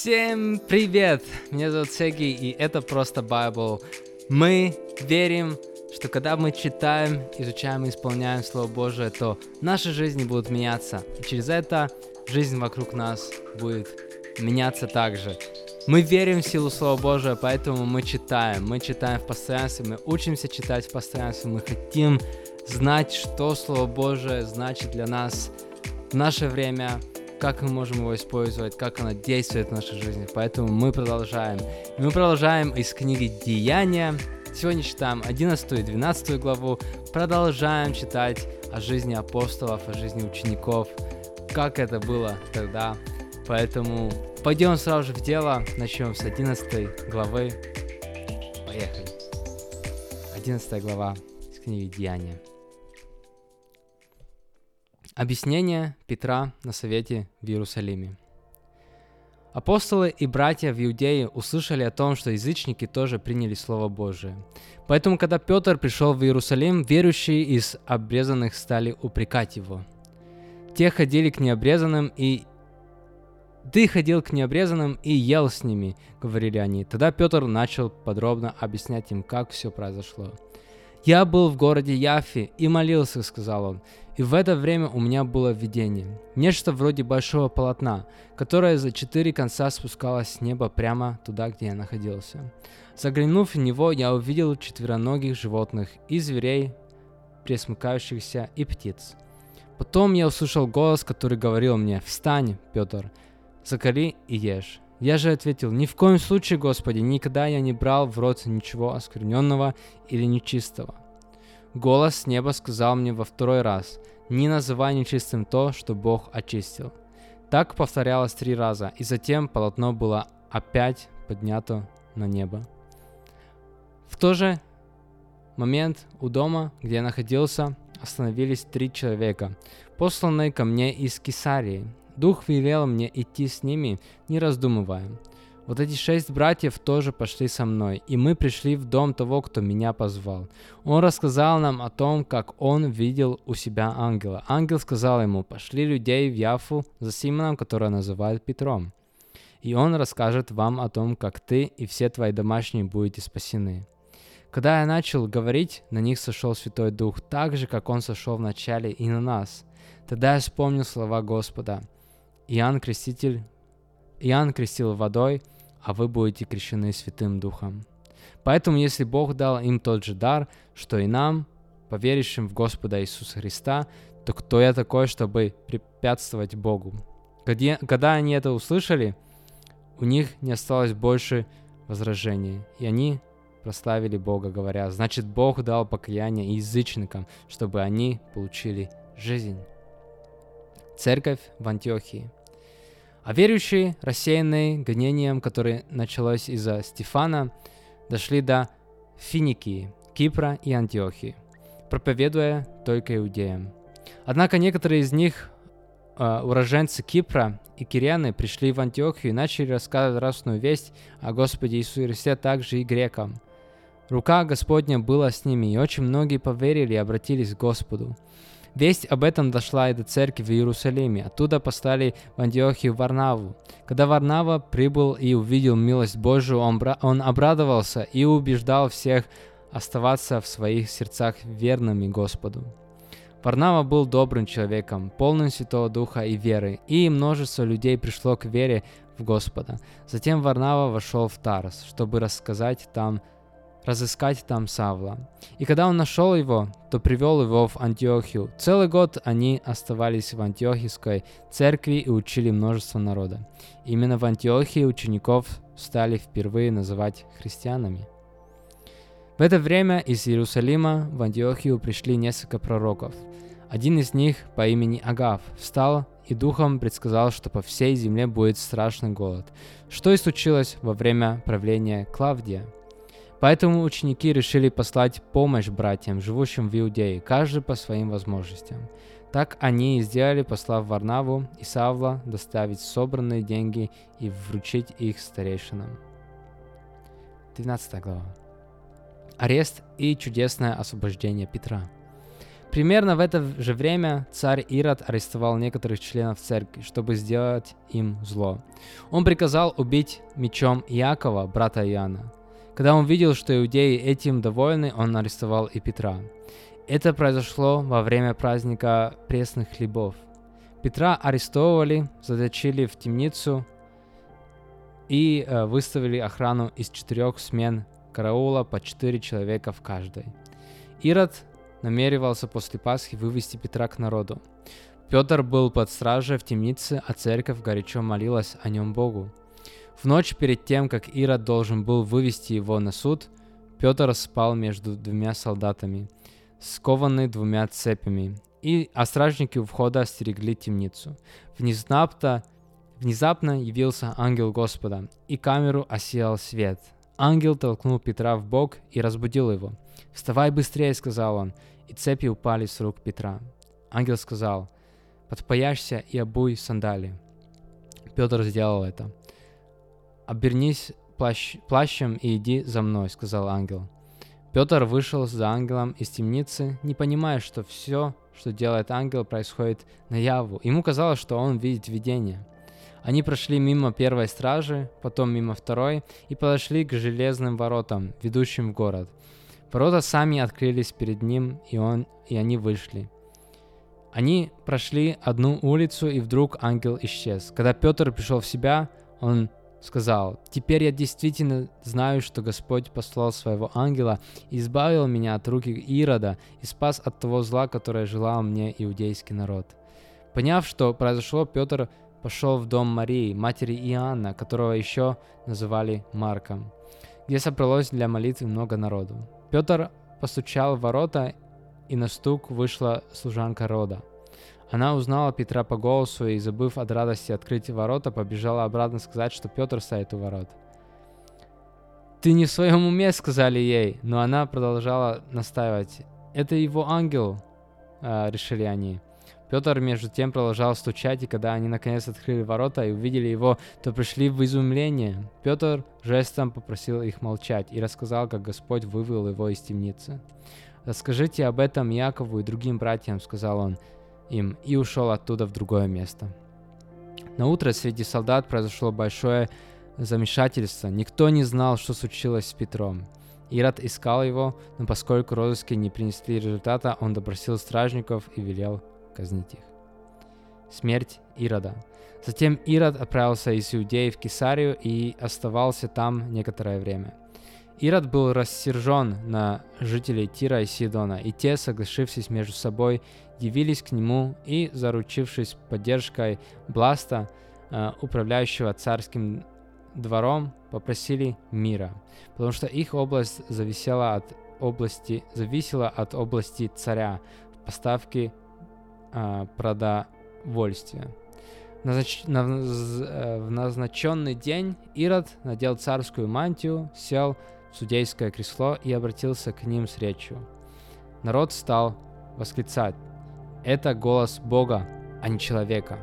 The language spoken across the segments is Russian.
Всем привет! Меня зовут Сеги, и это просто Bible. Мы верим, что когда мы читаем, изучаем и исполняем Слово Божие, то наши жизни будут меняться. И через это жизнь вокруг нас будет меняться также. Мы верим в силу Слова Божия, поэтому мы читаем. Мы читаем в постоянстве, мы учимся читать в постоянстве, мы хотим знать, что Слово Божие значит для нас в наше время, как мы можем его использовать, как оно действует в нашей жизни. Поэтому мы продолжаем. И мы продолжаем из книги «Деяния». Сегодня читаем 11 и 12 главу. Продолжаем читать о жизни апостолов, о жизни учеников, как это было тогда. Поэтому пойдем сразу же в дело. Начнем с 11 главы. Поехали. 11 глава из книги «Деяния». Объяснение Петра на совете в Иерусалиме. Апостолы и братья в Иудее услышали о том, что язычники тоже приняли Слово Божие. Поэтому, когда Петр пришел в Иерусалим, верующие из обрезанных стали упрекать его. Те ходили к необрезанным и «Ты ходил к необрезанным и ел с ними», — говорили они. Тогда Петр начал подробно объяснять им, как все произошло. «Я был в городе Яфи и молился», — сказал он. И в это время у меня было видение. Нечто вроде большого полотна, которое за четыре конца спускалось с неба прямо туда, где я находился. Заглянув в него, я увидел четвероногих животных и зверей, пресмыкающихся, и птиц. Потом я услышал голос, который говорил мне «Встань, Петр, закали и ешь». Я же ответил, ни в коем случае, Господи, никогда я не брал в рот ничего оскверненного или нечистого. Голос с неба сказал мне во второй раз, не называй нечистым то, что Бог очистил. Так повторялось три раза, и затем полотно было опять поднято на небо. В тот же момент у дома, где я находился, остановились три человека, посланные ко мне из Кесарии. Дух велел мне идти с ними, не раздумывая. Вот эти шесть братьев тоже пошли со мной, и мы пришли в дом того, кто меня позвал. Он рассказал нам о том, как он видел у себя ангела. Ангел сказал ему, пошли людей в Яфу за Симоном, которого называют Петром. И он расскажет вам о том, как ты и все твои домашние будете спасены. Когда я начал говорить, на них сошел Святой Дух, так же, как он сошел в начале и на нас. Тогда я вспомнил слова Господа. Иоанн Креститель Иоанн крестил водой, а вы будете крещены Святым Духом. Поэтому, если Бог дал им тот же дар, что и нам, поверившим в Господа Иисуса Христа, то кто я такой, чтобы препятствовать Богу? Когда они это услышали, у них не осталось больше возражений, и они прославили Бога, говоря, значит, Бог дал покаяние язычникам, чтобы они получили жизнь. Церковь в Антиохии. А верующие, рассеянные гонением, которое началось из-за Стефана, дошли до Финикии, Кипра и Антиохии, проповедуя только иудеям. Однако некоторые из них, э, уроженцы Кипра и Кирианы, пришли в Антиохию и начали рассказывать радостную весть о Господе Иисусе Христе также и грекам. Рука Господня была с ними, и очень многие поверили и обратились к Господу. Весть об этом дошла и до церкви в Иерусалиме. Оттуда послали в Антиохию Варнаву. Когда Варнава прибыл и увидел милость Божию, он, он обрадовался и убеждал всех оставаться в своих сердцах верными Господу. Варнава был добрым человеком, полным Святого Духа и веры, и множество людей пришло к вере в Господа. Затем Варнава вошел в Тарс, чтобы рассказать там разыскать там Савла. И когда он нашел его, то привел его в Антиохию. Целый год они оставались в Антиохийской церкви и учили множество народа. Именно в Антиохии учеников стали впервые называть христианами. В это время из Иерусалима в Антиохию пришли несколько пророков. Один из них по имени Агав встал и духом предсказал, что по всей земле будет страшный голод, что и случилось во время правления Клавдия – Поэтому ученики решили послать помощь братьям, живущим в Иудее, каждый по своим возможностям. Так они и сделали, послав Варнаву и Савла доставить собранные деньги и вручить их старейшинам. 12 глава. Арест и чудесное освобождение Петра. Примерно в это же время царь Ирод арестовал некоторых членов церкви, чтобы сделать им зло. Он приказал убить мечом Иакова, брата Иоанна. Когда он видел, что иудеи этим довольны, он арестовал и Петра. Это произошло во время праздника пресных хлебов. Петра арестовывали, заточили в темницу и э, выставили охрану из четырех смен караула по четыре человека в каждой. Ирод намеревался после Пасхи вывести Петра к народу. Петр был под стражей в темнице, а церковь горячо молилась о нем Богу. В ночь перед тем, как Ирод должен был вывести его на суд, Петр спал между двумя солдатами, скованный двумя цепями, и а стражники у входа стерегли темницу. Внезапно, внезапно явился ангел Господа, и камеру осиял свет. Ангел толкнул Петра в бок и разбудил его. «Вставай быстрее», — сказал он, и цепи упали с рук Петра. Ангел сказал, «Подпояшься и обуй сандали». Петр сделал это. «Обернись плащ, плащем и иди за мной», — сказал ангел. Петр вышел за ангелом из темницы, не понимая, что все, что делает ангел, происходит наяву. Ему казалось, что он видит видение. Они прошли мимо первой стражи, потом мимо второй и подошли к железным воротам, ведущим в город. Ворота сами открылись перед ним, и, он, и они вышли. Они прошли одну улицу, и вдруг ангел исчез. Когда Петр пришел в себя, он сказал, «Теперь я действительно знаю, что Господь послал своего ангела и избавил меня от руки Ирода и спас от того зла, которое желал мне иудейский народ». Поняв, что произошло, Петр пошел в дом Марии, матери Иоанна, которого еще называли Марком, где собралось для молитвы много народу. Петр постучал в ворота, и на стук вышла служанка рода. Она узнала Петра по голосу и, забыв от радости открыть ворота, побежала обратно сказать, что Петр стоит у ворот. «Ты не в своем уме», — сказали ей, но она продолжала настаивать. «Это его ангел», э, — решили они. Петр между тем продолжал стучать, и когда они наконец открыли ворота и увидели его, то пришли в изумление. Петр жестом попросил их молчать и рассказал, как Господь вывел его из темницы. «Расскажите об этом Якову и другим братьям», — сказал он им, и ушел оттуда в другое место. На утро среди солдат произошло большое замешательство. Никто не знал, что случилось с Петром. Ирод искал его, но поскольку розыски не принесли результата, он допросил стражников и велел казнить их. Смерть Ирода. Затем Ирод отправился из Иудеи в Кесарию и оставался там некоторое время. Ирод был рассержен на жителей Тира и Сидона, и те, соглашившись между собой, явились к нему и, заручившись поддержкой Бласта, э, управляющего царским двором, попросили мира, потому что их область зависела от области, зависела от области царя в поставке а, продовольствия. Назнач... На... Э, в назначенный день Ирод надел царскую мантию, сел судейское кресло и обратился к ним с речью. Народ стал восклицать. Это голос Бога, а не человека.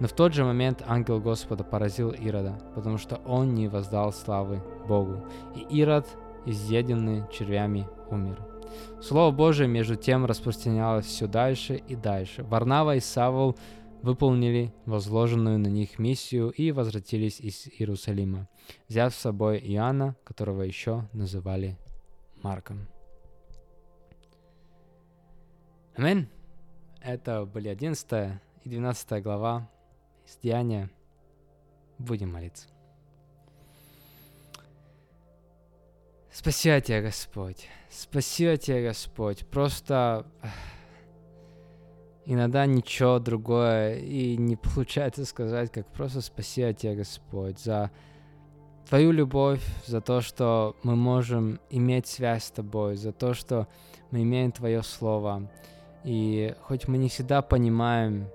Но в тот же момент ангел Господа поразил Ирода, потому что он не воздал славы Богу. И Ирод, изъеденный червями, умер. Слово Божие, между тем, распространялось все дальше и дальше. Варнава и Савол выполнили возложенную на них миссию и возвратились из Иерусалима, взяв с собой Иоанна, которого еще называли Марком. Аминь. Это были 11 и 12 глава из Деяния. Будем молиться. Спасибо тебя, Господь. Спасибо тебе, Господь. Просто иногда ничего другое и не получается сказать, как просто спасибо тебе, Господь, за Твою любовь, за то, что мы можем иметь связь с Тобой, за то, что мы имеем Твое Слово. И хоть мы не всегда понимаем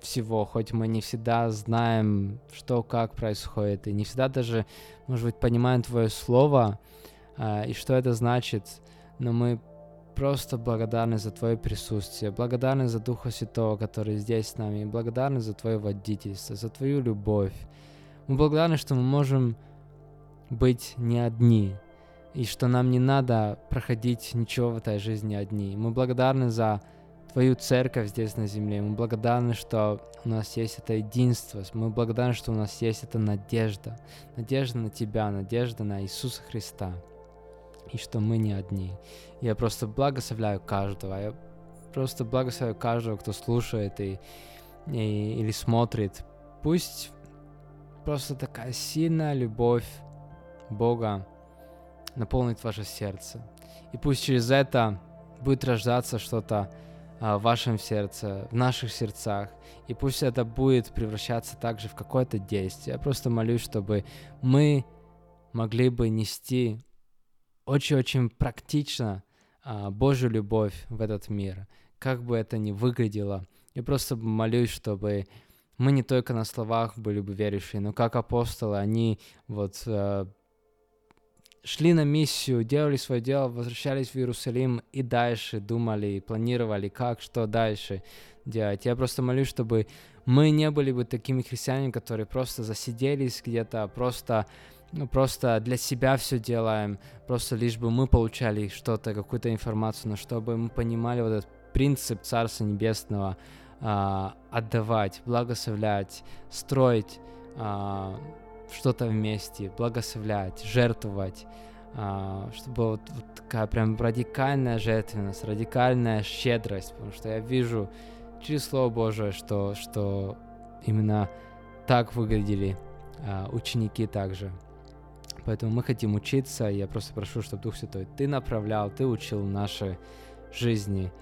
всего, хоть мы не всегда знаем, что как происходит, и не всегда даже, может быть, понимаем Твое Слово, а, и что это значит, но мы просто благодарны за Твое присутствие, благодарны за Духа Святого, который здесь с нами, и благодарны за Твое водительство, за Твою любовь. Мы благодарны, что мы можем быть не одни. и что нам не надо проходить ничего в этой жизни одни. Мы благодарны за Твою церковь здесь на земле. Мы благодарны, что у нас есть это единство. Мы благодарны, что у нас есть эта надежда. Надежда на Тебя, надежда на Иисуса Христа. И что мы не одни. Я просто благословляю каждого. Я просто благословляю каждого, кто слушает и, и, или смотрит. Пусть просто такая сильная любовь Бога наполнит ваше сердце. И пусть через это будет рождаться что-то а, в вашем сердце, в наших сердцах. И пусть это будет превращаться также в какое-то действие. Я просто молюсь, чтобы мы могли бы нести очень-очень практично а, Божью любовь в этот мир, как бы это ни выглядело. Я просто молюсь, чтобы мы не только на словах были бы верующие, но как апостолы, они вот а, шли на миссию, делали свое дело, возвращались в Иерусалим и дальше думали, планировали, как, что дальше делать. Я просто молюсь, чтобы мы не были бы такими христианами, которые просто засиделись где-то, просто ну, просто для себя все делаем, просто лишь бы мы получали что-то, какую-то информацию, но чтобы мы понимали вот этот принцип Царства Небесного, а, отдавать, благословлять, строить, а, что-то вместе, благословлять, жертвовать, а, чтобы вот, вот такая прям радикальная жертвенность, радикальная щедрость, потому что я вижу через Слово Божие, что, что именно так выглядели а, ученики также. Поэтому мы хотим учиться, я просто прошу, чтобы Дух Святой Ты направлял, Ты учил наши жизни,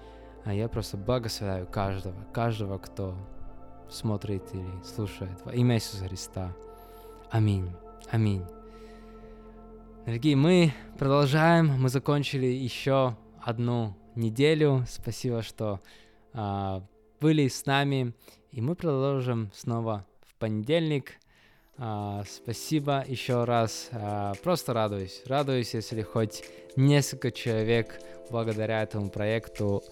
а я просто благословляю каждого, каждого, кто смотрит или слушает во имя Иисуса Христа. Аминь. Аминь. Дорогие, мы продолжаем. Мы закончили еще одну неделю. Спасибо, что а, были с нами. И мы продолжим снова в понедельник. А, спасибо еще раз. А, просто радуюсь. Радуюсь, если хоть несколько человек благодаря этому проекту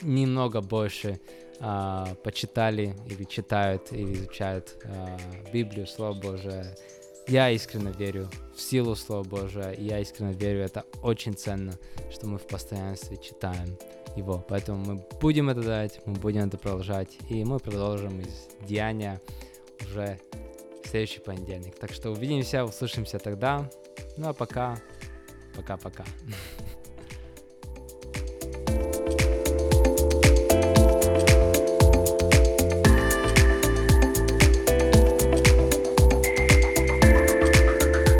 немного больше а, почитали или читают или изучают Библию, Слово Божие. Я искренне верю в силу Слова Божия, и я искренне верю, это очень ценно, что мы в постоянстве читаем его. Поэтому мы будем это делать, мы будем это продолжать, и мы продолжим из Деяния уже следующий понедельник. Так что увидимся, услышимся тогда. Ну а пока, пока-пока.